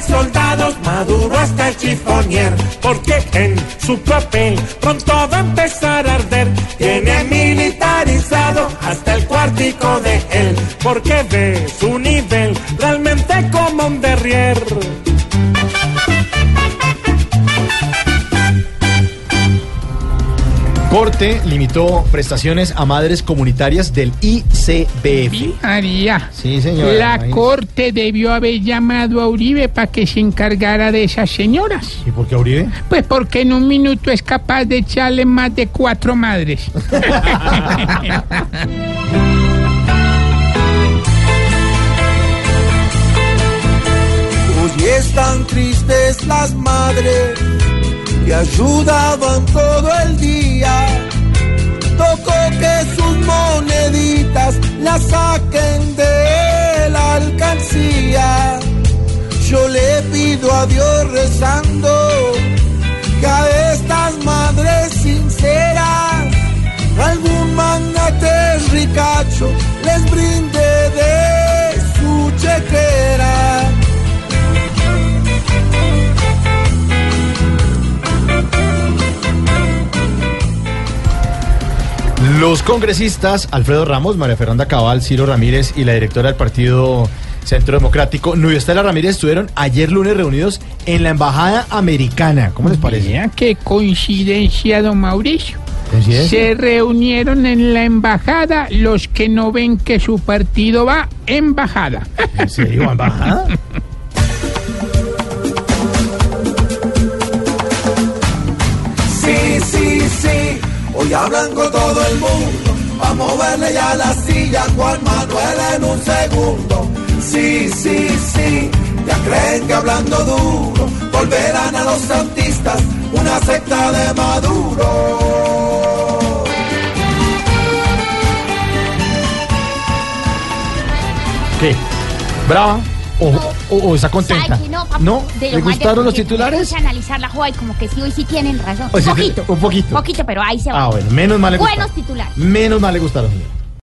soldados, Maduro hasta el chifonier, porque en su papel pronto va a empezar a arder. Tiene militarizado hasta el cuartico de él, porque ve su nivel realmente como un derrier. Corte limitó prestaciones a madres comunitarias del ICBF. María. Sí, señora. La Imagínese. corte debió haber llamado a Uribe para que se encargara de esas señoras. ¿Y por qué Uribe? Pues porque en un minuto es capaz de echarle más de cuatro madres. Hoy están tristes las madres que ayudaban todo el día. Tocó que sus moneditas las saquen de la alcancía. Yo le pido a Dios rezando que a estas madres sinceras algún magnate ricacho les brinde de su chequera. Los congresistas Alfredo Ramos, María Fernanda Cabal, Ciro Ramírez y la directora del Partido Centro Democrático, Nubia Estela Ramírez, estuvieron ayer lunes reunidos en la Embajada Americana. ¿Cómo les parece? Vea qué coincidencia, don Mauricio. ¿Coincidencia? Se reunieron en la embajada los que no ven que su partido va embajada. ¿En serio, embajada? hoy hablan con todo el mundo. Vamos a moverle ya la silla Juan Manuel en un segundo. Sí, sí, sí, ya creen que hablando duro volverán a los santistas una secta de Maduro. ¿Qué? ¿Brava? ¿O, o- o está contenta? ¿Sabe que no, papi? ¿No? ¿Le gustaron los titulares? analizar la joda y como que sí, hoy sí tienen razón. O sea, poquito. un poquito. Poquito, pero ahí se va. Ah, bueno, menos mal le gustaron. Buenos titulares. Menos mal le gustaron.